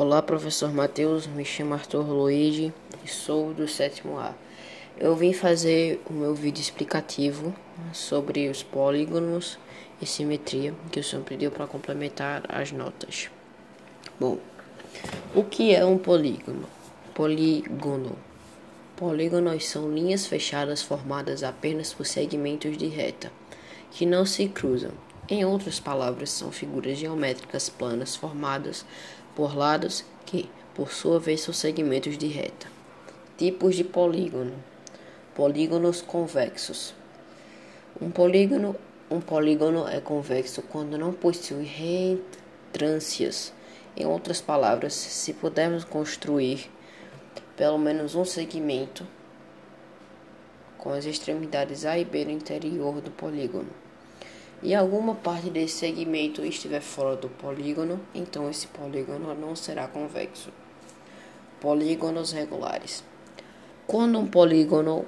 Olá, professor Matheus. Me chamo Arthur Luigi e sou do sétimo A. Eu vim fazer o meu vídeo explicativo sobre os polígonos e simetria que o senhor pediu para complementar as notas. Bom, o que é um polígono? Polígono. Polígonos são linhas fechadas formadas apenas por segmentos de reta que não se cruzam. Em outras palavras, são figuras geométricas planas formadas por lados que, por sua vez, são segmentos de reta. Tipos de polígono: polígonos convexos. Um polígono, um polígono é convexo quando não possui reentrâncias. Em outras palavras, se pudermos construir pelo menos um segmento com as extremidades A e B no interior do polígono e alguma parte desse segmento estiver fora do polígono, então esse polígono não será convexo. Polígonos regulares. Quando um polígono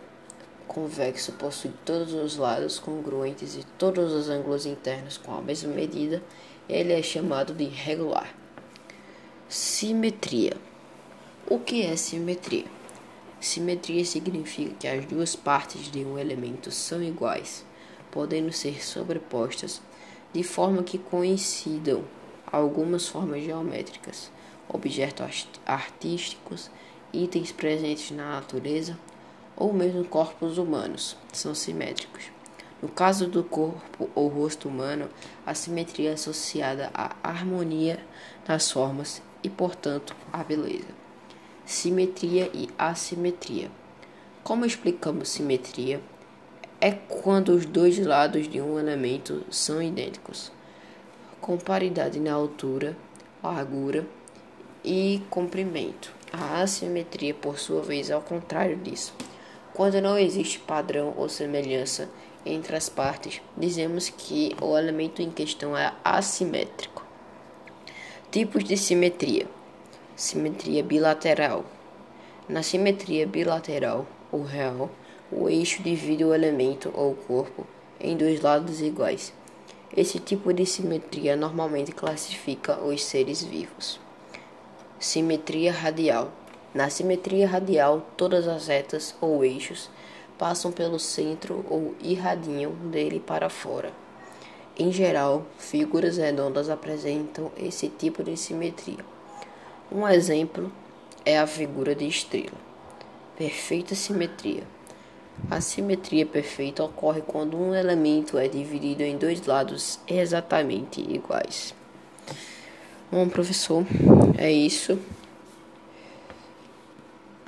convexo possui todos os lados congruentes e todos os ângulos internos com a mesma medida, ele é chamado de regular. Simetria. O que é simetria? Simetria significa que as duas partes de um elemento são iguais podendo ser sobrepostas de forma que coincidam algumas formas geométricas, objetos artísticos, itens presentes na natureza ou mesmo corpos humanos são simétricos. No caso do corpo ou rosto humano, a simetria é associada à harmonia das formas e, portanto, à beleza. Simetria e assimetria. Como explicamos simetria? É quando os dois lados de um elemento são idênticos, com paridade na altura, largura e comprimento. A assimetria, por sua vez, é ao contrário disso. Quando não existe padrão ou semelhança entre as partes, dizemos que o elemento em questão é assimétrico. Tipos de simetria: simetria bilateral. Na simetria bilateral, ou real, o eixo divide o elemento ou corpo em dois lados iguais. Esse tipo de simetria normalmente classifica os seres vivos. Simetria radial. Na simetria radial, todas as retas ou eixos passam pelo centro ou irradiam dele para fora. Em geral, figuras redondas apresentam esse tipo de simetria. Um exemplo é a figura de estrela. Perfeita simetria. A simetria perfeita ocorre quando um elemento é dividido em dois lados exatamente iguais. Bom, professor, é isso.